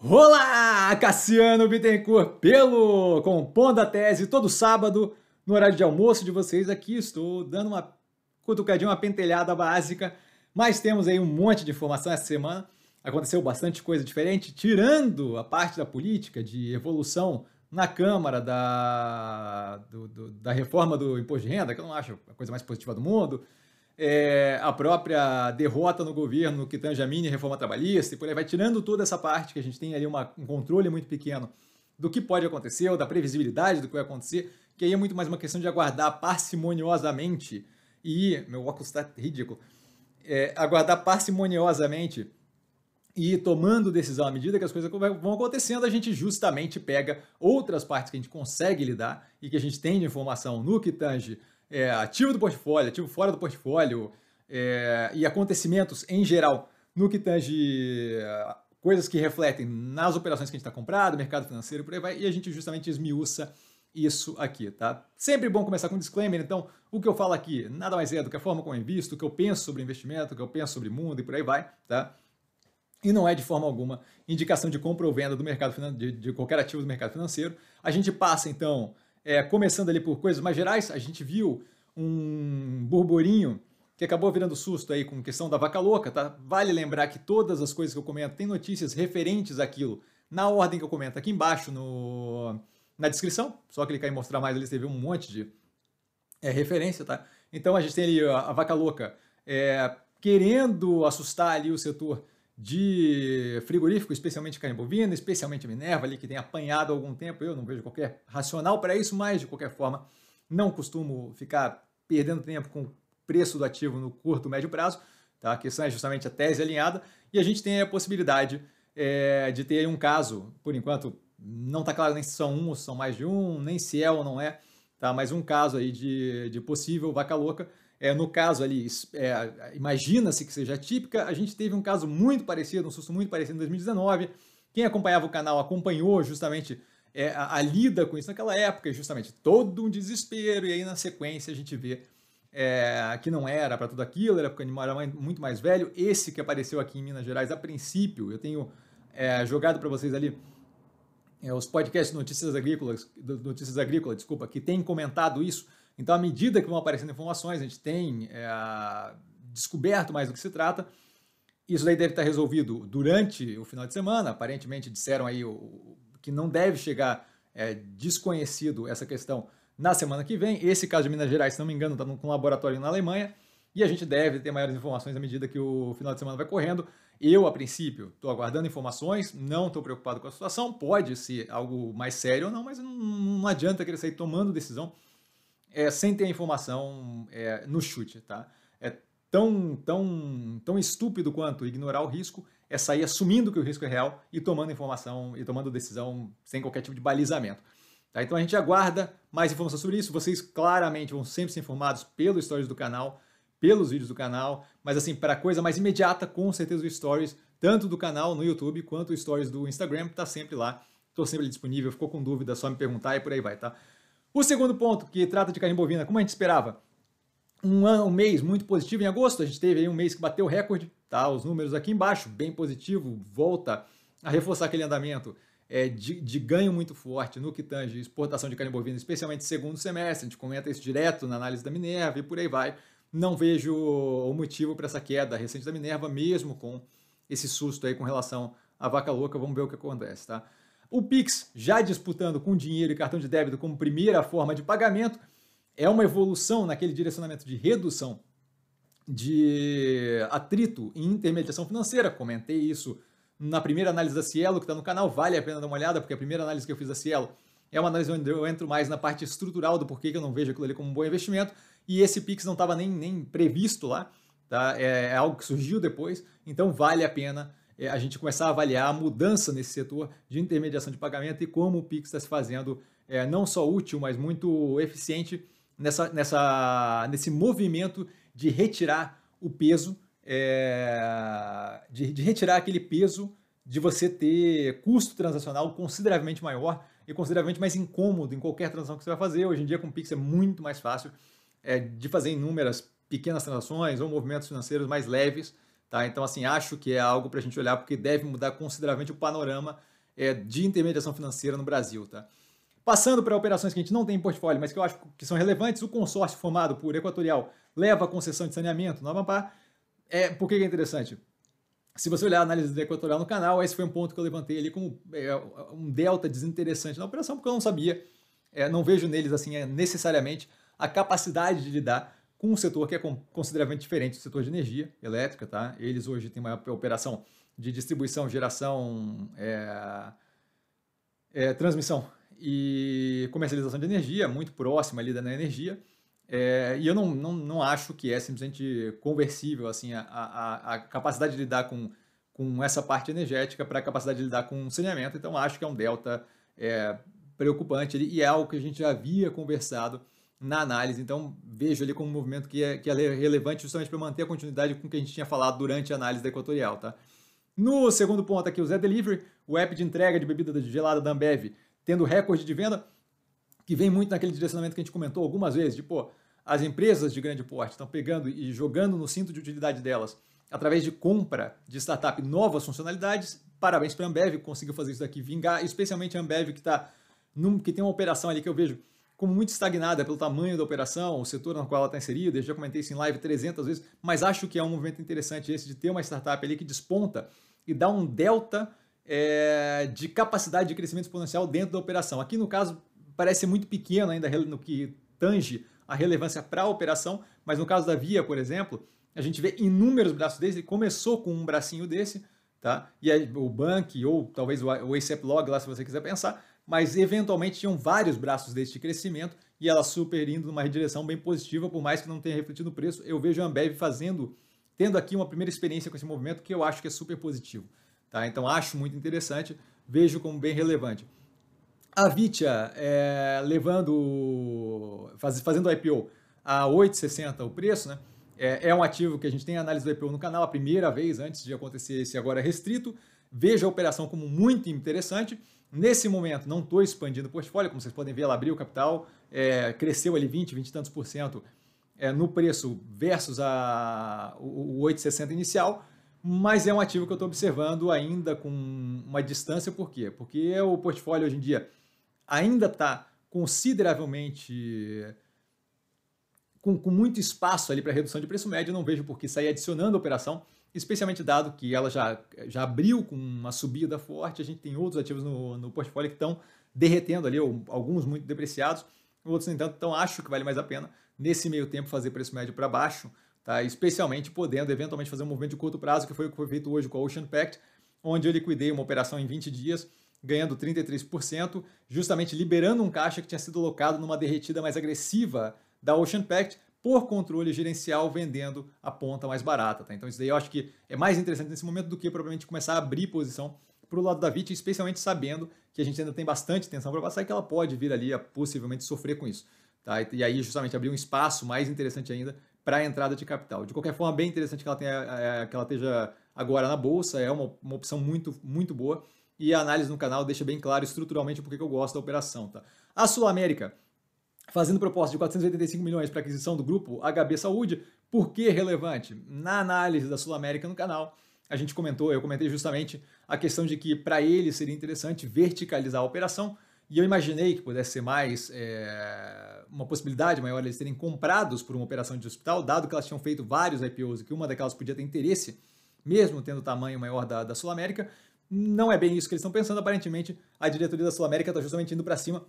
Olá, Cassiano Bittencourt, pelo Compondo a Tese, todo sábado, no horário de almoço de vocês aqui. Estou dando uma cutucadinha, uma pentelhada básica, mas temos aí um monte de informação essa semana. Aconteceu bastante coisa diferente, tirando a parte da política, de evolução na Câmara da, do, do, da reforma do imposto de renda, que eu não acho a coisa mais positiva do mundo, é, a própria derrota no governo que tange a mini reforma trabalhista e por aí vai tirando toda essa parte que a gente tem ali uma, um controle muito pequeno do que pode acontecer ou da previsibilidade do que vai acontecer, que aí é muito mais uma questão de aguardar parcimoniosamente e meu óculos está ridículo, é, aguardar parcimoniosamente e tomando decisão à medida que as coisas vão acontecendo, a gente justamente pega outras partes que a gente consegue lidar e que a gente tem de informação no que tange é, ativo do portfólio, ativo fora do portfólio é, e acontecimentos em geral no que tange é, coisas que refletem nas operações que a gente está comprado, mercado financeiro, por aí vai, e a gente justamente esmiuça isso aqui, tá? Sempre bom começar com um disclaimer, então o que eu falo aqui nada mais é do que a forma como eu invisto, o que eu penso sobre investimento, o que eu penso sobre mundo e por aí vai, tá? e não é de forma alguma indicação de compra ou venda do mercado de, de qualquer ativo do mercado financeiro. A gente passa então, é, começando ali por coisas mais gerais, a gente viu um burburinho que acabou virando susto aí com questão da vaca louca, tá? Vale lembrar que todas as coisas que eu comento têm notícias referentes àquilo na ordem que eu comento aqui embaixo no, na descrição. Só clicar em mostrar mais ali, você vê um monte de é, referência, tá? Então a gente tem ali a, a vaca louca é, querendo assustar ali o setor de frigorífico, especialmente carne bovina, especialmente Minerva ali, que tem apanhado há algum tempo. Eu não vejo qualquer racional para isso, mas de qualquer forma não costumo ficar perdendo tempo com o preço do ativo no curto, médio prazo. Tá? A questão é justamente a tese alinhada e a gente tem a possibilidade é, de ter um caso, por enquanto não está claro nem se são um ou se são mais de um, nem se é ou não é, tá? mas um caso aí de, de possível vaca louca é, no caso ali, é, imagina-se que seja típica, a gente teve um caso muito parecido, um susto muito parecido em 2019. Quem acompanhava o canal acompanhou justamente é, a, a, lida com isso naquela época, justamente todo um desespero, e aí na sequência a gente vê é, que não era para tudo aquilo, era porque o animal era muito mais velho. Esse que apareceu aqui em Minas Gerais, a princípio, eu tenho é, jogado para vocês ali é, os podcasts Notícias Agrícolas, Notícias Agrícolas, desculpa, que tem comentado isso. Então, à medida que vão aparecendo informações, a gente tem é, descoberto mais do que se trata. Isso daí deve estar resolvido durante o final de semana. Aparentemente disseram aí que não deve chegar é, desconhecido essa questão na semana que vem. Esse caso de Minas Gerais, se não me engano, está com um laboratório na Alemanha. E a gente deve ter maiores informações à medida que o final de semana vai correndo. Eu, a princípio, estou aguardando informações, não estou preocupado com a situação. Pode ser algo mais sério ou não, mas não, não adianta querer sair tomando decisão é, sem ter a informação é, no chute, tá? É tão, tão, tão estúpido quanto ignorar o risco é sair assumindo que o risco é real e tomando informação e tomando decisão sem qualquer tipo de balizamento. Tá? Então a gente aguarda mais informações sobre isso. Vocês claramente vão sempre ser informados pelo stories do canal, pelos vídeos do canal, mas assim, para coisa mais imediata, com certeza o stories, tanto do canal no YouTube quanto o stories do Instagram, está sempre lá. Estou sempre disponível, ficou com dúvida, só me perguntar e por aí vai, tá? O segundo ponto, que trata de carne bovina, como a gente esperava, um, ano, um mês muito positivo em agosto, a gente teve aí um mês que bateu recorde, tá? Os números aqui embaixo, bem positivo, volta a reforçar aquele andamento é, de, de, ganho muito forte no que tange exportação de carne bovina, especialmente segundo semestre, a gente comenta isso direto na análise da Minerva e por aí vai. Não vejo o motivo para essa queda recente da Minerva, mesmo com esse susto aí com relação à vaca louca, vamos ver o que acontece, tá? O Pix, já disputando com dinheiro e cartão de débito como primeira forma de pagamento, é uma evolução naquele direcionamento de redução de atrito em intermediação financeira. Comentei isso na primeira análise da Cielo, que está no canal, vale a pena dar uma olhada, porque a primeira análise que eu fiz da Cielo é uma análise onde eu entro mais na parte estrutural do porquê que eu não vejo aquilo ali como um bom investimento, e esse Pix não estava nem, nem previsto lá, tá? É, é algo que surgiu depois, então vale a pena é, a gente começar a avaliar a mudança nesse setor de intermediação de pagamento e como o Pix está se fazendo é, não só útil, mas muito eficiente nessa, nessa, nesse movimento de retirar o peso, é, de, de retirar aquele peso de você ter custo transacional consideravelmente maior e consideravelmente mais incômodo em qualquer transação que você vai fazer. Hoje em dia, com o Pix é muito mais fácil é, de fazer inúmeras pequenas transações ou movimentos financeiros mais leves Tá? Então, assim, acho que é algo para a gente olhar porque deve mudar consideravelmente o panorama é, de intermediação financeira no Brasil. Tá? Passando para operações que a gente não tem em portfólio, mas que eu acho que são relevantes, o consórcio formado por Equatorial leva a concessão de saneamento no Amapá. É, por que é interessante? Se você olhar a análise do Equatorial no canal, esse foi um ponto que eu levantei ali como é, um delta desinteressante na operação, porque eu não sabia, é, não vejo neles assim é, necessariamente a capacidade de lidar com um setor que é consideravelmente diferente do setor de energia elétrica, tá? Eles hoje têm uma operação de distribuição, geração, é, é, transmissão e comercialização de energia, muito próxima ali da energia. É, e eu não, não, não acho que é simplesmente conversível assim, a, a, a capacidade de lidar com, com essa parte energética para a capacidade de lidar com saneamento. Então, acho que é um delta é, preocupante e é algo que a gente já havia conversado na análise. Então, vejo ali como um movimento que é, que é relevante justamente para manter a continuidade com o que a gente tinha falado durante a análise da Equatorial. Tá? No segundo ponto aqui, o Zé Delivery, o app de entrega de bebida gelada da Ambev, tendo recorde de venda, que vem muito naquele direcionamento que a gente comentou algumas vezes, de pô, as empresas de grande porte estão pegando e jogando no cinto de utilidade delas através de compra de startup novas funcionalidades. Parabéns para a Ambev, conseguiu fazer isso daqui vingar, especialmente a Ambev que, tá num, que tem uma operação ali que eu vejo como muito estagnada pelo tamanho da operação, o setor no qual ela está inserida, eu já comentei isso em live 300 vezes, mas acho que é um movimento interessante esse de ter uma startup ali que desponta e dá um delta é, de capacidade de crescimento exponencial dentro da operação. Aqui no caso parece muito pequeno ainda no que tange a relevância para a operação, mas no caso da Via, por exemplo, a gente vê inúmeros braços desse, ele começou com um bracinho desse, tá? E aí, o Bank ou talvez o ACEP Log lá se você quiser pensar, mas eventualmente tinham vários braços deste crescimento e ela super indo numa direção bem positiva, por mais que não tenha refletido no preço. Eu vejo a Ambev fazendo, tendo aqui uma primeira experiência com esse movimento que eu acho que é super positivo. Tá? Então acho muito interessante, vejo como bem relevante. A Vitia é, levando, faz, fazendo o IPO a 8,60 o preço, né? É, é, um ativo que a gente tem análise do IPO no canal a primeira vez antes de acontecer esse agora restrito. Vejo a operação como muito interessante Nesse momento, não estou expandindo o portfólio, como vocês podem ver, ela abriu o capital, é, cresceu ali 20, 20 e tantos por cento é, no preço versus a, o, o 8,60 inicial, mas é um ativo que eu estou observando ainda com uma distância, por quê? Porque o portfólio hoje em dia ainda está consideravelmente com, com, muito espaço ali para redução de preço médio, não vejo por que sair adicionando a operação especialmente dado que ela já, já abriu com uma subida forte, a gente tem outros ativos no, no portfólio que estão derretendo ali, alguns muito depreciados, outros, no entanto, então acho que vale mais a pena, nesse meio tempo, fazer preço médio para baixo, tá? especialmente podendo eventualmente fazer um movimento de curto prazo, que foi o que foi feito hoje com a Ocean Pact, onde eu liquidei uma operação em 20 dias, ganhando 33%, justamente liberando um caixa que tinha sido alocado numa derretida mais agressiva da Ocean Pact, por controle gerencial vendendo a ponta mais barata. Tá? Então isso daí eu acho que é mais interessante nesse momento do que provavelmente começar a abrir posição para o lado da VIT, especialmente sabendo que a gente ainda tem bastante tensão para passar e que ela pode vir ali a possivelmente sofrer com isso. Tá? E aí justamente abrir um espaço mais interessante ainda para a entrada de capital. De qualquer forma, bem interessante que ela, tenha, é, que ela esteja agora na bolsa, é uma, uma opção muito, muito boa e a análise no canal deixa bem claro estruturalmente porque eu gosto da operação. Tá? A Sul América, fazendo proposta de 485 milhões para aquisição do grupo HB Saúde. Por que relevante? Na análise da Sul América no canal, a gente comentou, eu comentei justamente a questão de que para ele seria interessante verticalizar a operação, e eu imaginei que pudesse ser mais é, uma possibilidade maior eles serem comprados por uma operação de hospital, dado que elas tinham feito vários IPOs e que uma daquelas podia ter interesse, mesmo tendo o tamanho maior da, da Sul América. Não é bem isso que eles estão pensando, aparentemente a diretoria da Sul América está justamente indo para cima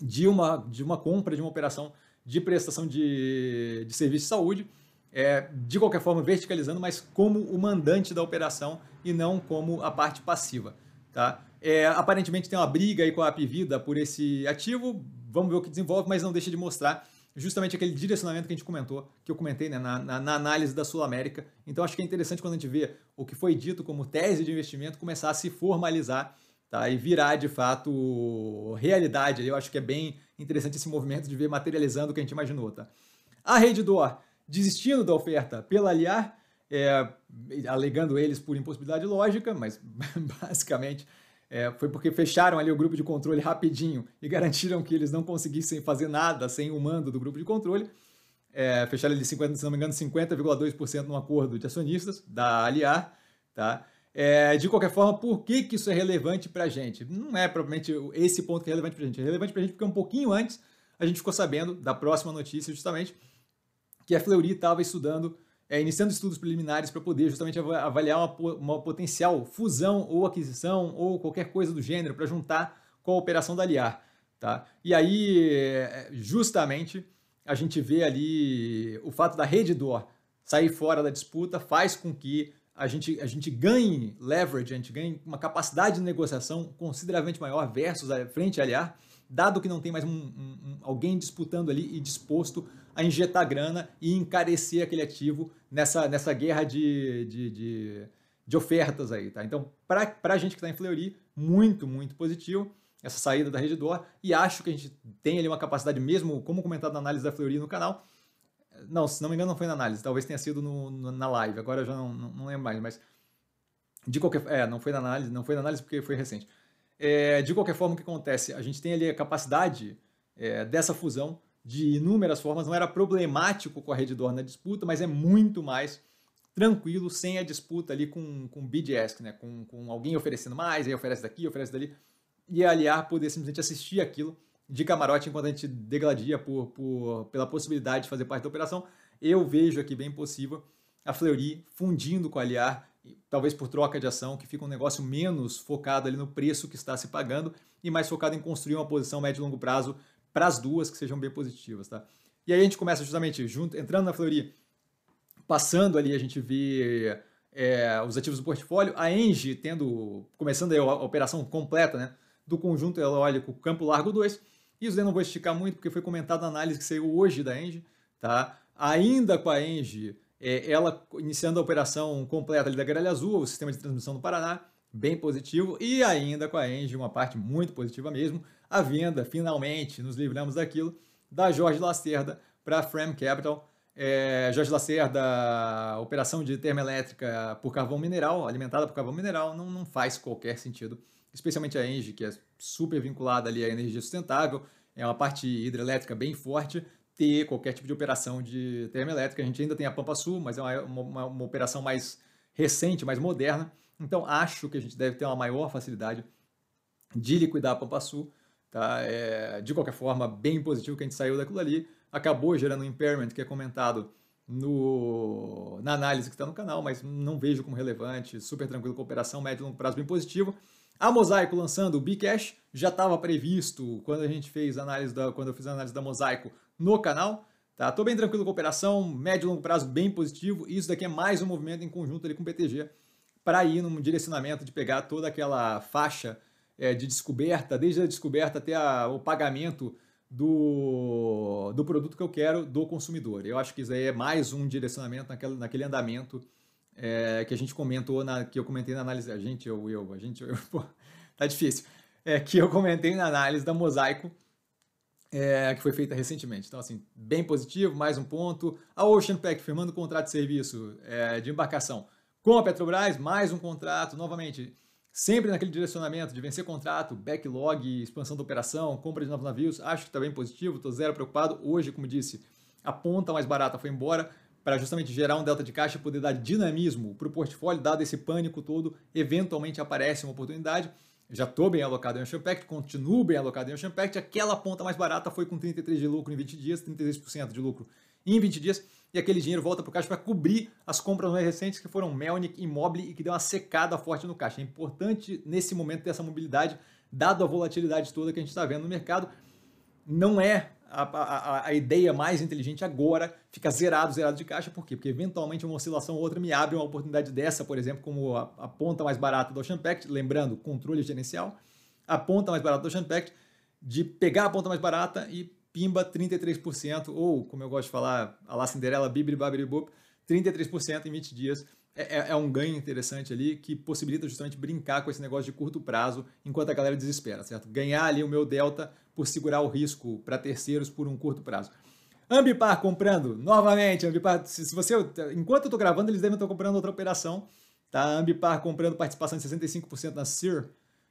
de uma, de uma compra, de uma operação de prestação de, de serviço de saúde, é, de qualquer forma verticalizando, mas como o mandante da operação e não como a parte passiva. Tá? É, aparentemente tem uma briga aí com a Apivida por esse ativo, vamos ver o que desenvolve, mas não deixa de mostrar justamente aquele direcionamento que a gente comentou, que eu comentei né, na, na, na, análise da Sul América. Então acho que é interessante quando a gente vê o que foi dito como tese de investimento começar a se formalizar tá? e virar de fato realidade. Eu acho que é bem interessante esse movimento de ver materializando o que a gente imaginou. Tá? A Reddor desistindo da oferta pela Aliar, é, alegando eles por impossibilidade lógica, mas basicamente é, foi porque fecharam ali o grupo de controle rapidinho e garantiram que eles não conseguissem fazer nada sem o mando do grupo de controle. é, fecharam ali, 50, se não me engano, 50,2% no acordo de acionistas da Aliar, tá? É, de qualquer forma, por que, que isso é relevante para a gente? Não é provavelmente esse ponto que é relevante para a gente. É relevante para a gente porque um pouquinho antes a gente ficou sabendo da próxima notícia, justamente, que a Fleury estava estudando, é, iniciando estudos preliminares para poder justamente avaliar uma, uma, potencial fusão ou aquisição ou qualquer coisa do gênero para juntar com a operação da Liar. Tá? E aí, justamente, a gente vê ali o fato da Redditor sair fora da disputa faz com que a gente, a gente ganhe leverage, a gente ganhe uma capacidade de negociação consideravelmente maior versus a frente a Liar, dado que não tem mais um, um, um, alguém disputando ali e disposto a injetar grana e encarecer aquele ativo nessa, nessa guerra de, de, de, de ofertas aí, tá? Então, para a gente que está em Fleury, muito, muito positivo essa saída da Redditor e acho que a gente tem ali uma capacidade mesmo, como comentado na análise da Fleury no canal, não, se não me engano não foi na análise, talvez tenha sido no, no, na live, agora eu já não, não, não, lembro mais, mas de qualquer é, não foi na análise, não foi na análise porque foi recente. É, de qualquer forma, o que acontece? A gente tem ali a capacidade é, dessa fusão de inúmeras formas, não era problemático com a Redditor na disputa, mas é muito mais tranquilo, sem a disputa ali com, com bid ask, né? Com, com alguém oferecendo mais, aí oferece daqui, oferece dali, e aliar poder simplesmente assistir aquilo de camarote enquanto a gente degladia por, por, pela possibilidade de fazer parte da operação. Eu vejo aqui bem possível a Fleury fundindo com a Aliar, talvez por troca de ação, que fica um negócio menos focado ali no preço que está se pagando e mais focado em construir uma posição médio e longo prazo para as duas que sejam bem positivas, tá? E aí a gente começa justamente junto, entrando na Fleury, passando ali a gente vê é, os ativos do portfólio, a Engie tendo, começando a, operação completa, né, do conjunto eólico Campo Largo 2, isso eu não vou esticar muito porque foi comentado na análise que saiu hoje da Engie, tá? Ainda com a Engie, é, ela iniciando a operação completa ali da Gralha Azul, o sistema de transmissão do Paraná, bem positivo, e ainda com a Engie, uma parte muito positiva mesmo, a venda, finalmente, nos livramos daquilo, da Jorge Lacerda para a Frame Capital. É, Jorge Lacerda, operação de termoelétrica por carvão mineral, alimentada por carvão mineral, não, não faz qualquer sentido, especialmente a Engie, que é super vinculada ali à energia sustentável, é uma parte hidrelétrica bem forte, ter qualquer tipo de operação de termoelétrica. A gente ainda tem a Pampa Sul, mas é uma, uma, uma operação mais recente, mais moderna. Então, acho que a gente deve ter uma maior facilidade de liquidar a Pampa Sul. Tá? É, de qualquer forma, bem positivo que a gente saiu daquilo ali. Acabou gerando um impairment que é comentado no, na análise que está no canal, mas não vejo como relevante. Super tranquilo com a operação, médio e longo prazo bem positivo. A Mosaico lançando o Bcash já estava previsto quando a gente fez análise da, quando eu fiz a análise da Mosaico no canal. Tá? Tô bem tranquilo com a operação, médio e longo prazo bem positivo. E isso daqui é mais um movimento em conjunto ali com o PTG para ir num direcionamento de pegar toda aquela faixa é, de descoberta, desde a descoberta até a, o pagamento do, do produto que eu quero do consumidor. Eu acho que isso aí é mais um direcionamento naquele, naquele andamento é, que a gente comentou, na, que eu comentei na análise. A gente, eu, eu, a gente, eu, pô, tá difícil. É, que eu comentei na análise da Mosaico é, que foi feita recentemente. Então, assim, bem positivo, mais um ponto. A Ocean Pack firmando contrato de serviço é, de embarcação com a Petrobras, mais um contrato, novamente, sempre naquele direcionamento de vencer contrato, backlog, expansão da operação, compra de novos navios. Acho que está bem positivo, estou zero preocupado. Hoje, como disse, a ponta mais barata foi embora para justamente gerar um delta de caixa e poder dar dinamismo para o portfólio, dado esse pânico todo, eventualmente aparece uma oportunidade já estou bem alocado em Ocean Pact, continuo bem alocado em Ocean Pact, aquela ponta mais barata foi com 33% de lucro em 20 dias, 33% de lucro em 20 dias, e aquele dinheiro volta para o caixa para cobrir as compras mais recentes que foram Melnick e Mobile e que deu uma secada forte no caixa. É importante nesse momento ter essa mobilidade, dado a volatilidade toda que a gente está vendo no mercado. Não é a, a, a, ideia mais inteligente agora fica zerado, zerado de caixa. Por quê? Porque eventualmente uma oscilação ou outra me abre uma oportunidade dessa, por exemplo, como a, a ponta mais barata do Ocean Pact, lembrando, controle gerencial, a ponta mais barata do Ocean Pact, de pegar a ponta mais barata e pimba 33%, ou como eu gosto de falar, a lá Cinderela, bibri babri bup, 33% em 20 dias é, é, é, um ganho interessante ali que possibilita justamente brincar com esse negócio de curto prazo enquanto a galera desespera, certo? Ganhar ali o meu delta por segurar o risco para terceiros por um curto prazo. Ambipar comprando, novamente, Ambipar, se, você, enquanto eu estou gravando, eles devem estar comprando outra operação, tá? Ambipar comprando participação de 65% na CIR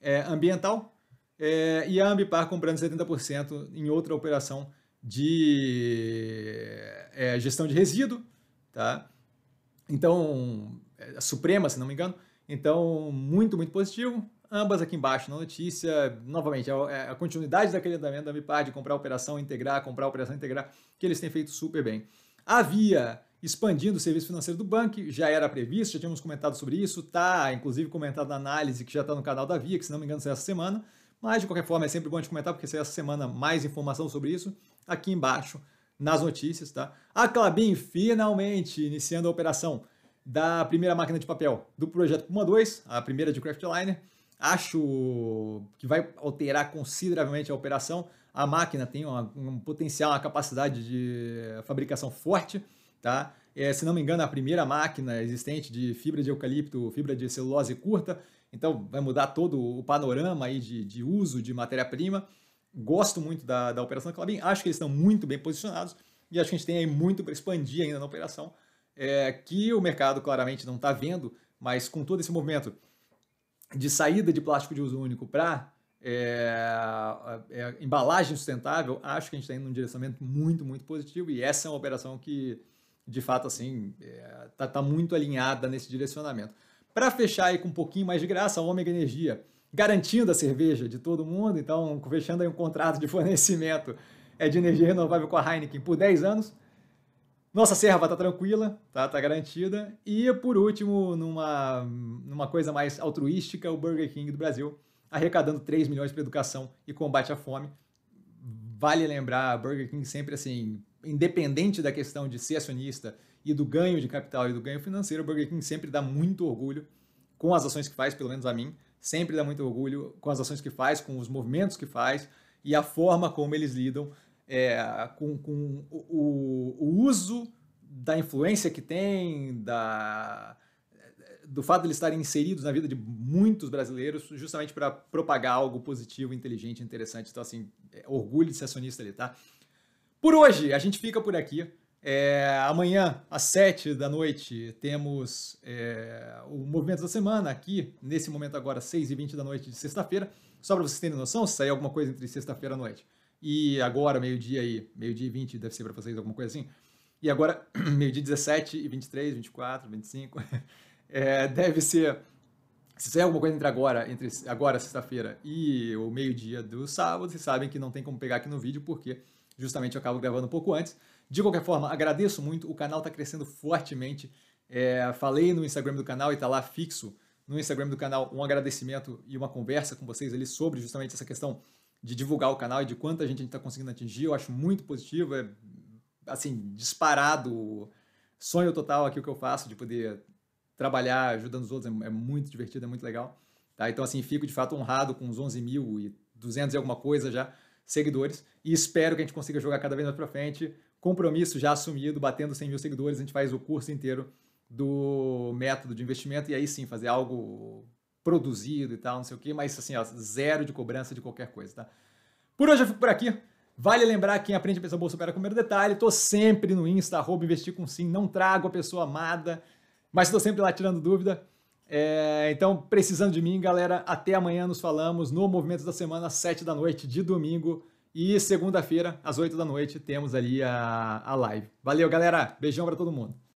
é, ambiental é, e a Ambipar comprando 70% em outra operação de é, gestão de resíduo, tá? Então, é, Suprema, se não me engano. Então, muito, muito positivo. Ambas aqui embaixo na notícia. Novamente, é a continuidade daquele andamento da Vipar de comprar operação, integrar, comprar operação, integrar, que eles têm feito super bem. Havia expandindo o serviço financeiro do banco, já era previsto, já tínhamos comentado sobre isso, tá inclusive comentado na análise que já está no canal da Via, que se não me engano é essa semana, mas de qualquer forma é sempre bom a gente comentar, porque é essa semana mais informação sobre isso, aqui embaixo nas notícias, tá? A Clabin finalmente iniciando a operação da primeira máquina de papel do projeto Puma 2, a primeira de Craftliner. Acho que vai alterar consideravelmente a operação. A máquina tem uma, um potencial, uma capacidade de fabricação forte, tá? É, se não me engano, a primeira máquina existente de fibra de eucalipto, fibra de celulose curta, então vai mudar todo o panorama aí de, de uso de matéria-prima. Gosto muito da, da operação Clabin, acho que eles estão muito bem posicionados e acho que a gente tem aí muito para expandir ainda na operação, é, que o mercado claramente não está vendo, mas com todo esse movimento de saída de plástico de uso único para é, é, embalagem sustentável, acho que a gente está indo num direcionamento muito, muito positivo e essa é uma operação que, de fato, assim, está é, tá muito alinhada nesse direcionamento. Para fechar aí com um pouquinho mais de graça, a Ômega Energia garantindo a cerveja de todo mundo, então fechando aí um contrato de fornecimento é de energia renovável com a Heineken por 10 anos. Nossa serva está tranquila, tá, tá garantida. E por último, numa, numa coisa mais altruística, o Burger King do Brasil arrecadando 3 milhões para educação e combate à fome. Vale lembrar, Burger King sempre assim, independente da questão de ser acionista e do ganho de capital e do ganho financeiro, o Burger King sempre dá muito orgulho com as ações que faz, pelo menos a mim, sempre dá muito orgulho com as ações que faz, com os movimentos que faz e a forma como eles lidam é, com, com o, o, uso da influência que tem, da, do fato de eles estarem inseridos na vida de muitos brasileiros, justamente para propagar algo positivo, inteligente, interessante. Então, assim, é, orgulho de ser acionista ali, tá? Por hoje, a gente fica por aqui. É, amanhã, às 7 da noite, temos é, o Movimento da Semana aqui, nesse momento agora, 6 e 20 da noite de sexta-feira. Só para vocês terem noção, se sair alguma coisa entre sexta-feira à noite e agora, meio-dia aí, meio-dia e 20, deve ser para vocês alguma coisa assim. E agora, meio-dia 17 e 23, 24, 25, é, deve ser se sair alguma coisa entre agora, entre agora, sexta-feira, e o meio-dia do sábado, vocês sabem que não tem como pegar aqui no vídeo, porque justamente eu acabo gravando um pouco antes. De qualquer forma, agradeço muito, o canal está crescendo fortemente. É, falei no Instagram do canal e está lá fixo no Instagram do canal um agradecimento e uma conversa com vocês ali sobre justamente essa questão de divulgar o canal e de quanta gente a gente está conseguindo atingir. Eu acho muito positivo, é assim, disparado, sonho total aqui o que eu faço, de poder trabalhar ajudando os outros, é, é muito divertido, é muito legal. Tá? Então, assim, fico de fato honrado com os 11 mil e 200 e alguma coisa já seguidores e espero que a gente consiga jogar cada vez mais para frente compromisso já assumido, batendo 100 mil seguidores, a gente faz o curso inteiro do método de investimento e aí sim fazer algo produzido e tal, não sei o que, mas assim, ó, zero de cobrança de qualquer coisa, tá? Por hoje eu fico por aqui. Vale lembrar quem aprende a pensar bolsa opera com o primeiro detalhe. Tô sempre no Insta, arroba investir com sim, não trago a pessoa amada, mas estou sempre lá tirando dúvida. É, então, precisando de mim, galera, até amanhã nos falamos no Movimento da Semana, às 7 da noite de domingo. E segunda-feira, às 8 da noite, temos ali a, a live. Valeu, galera. Beijão para todo mundo.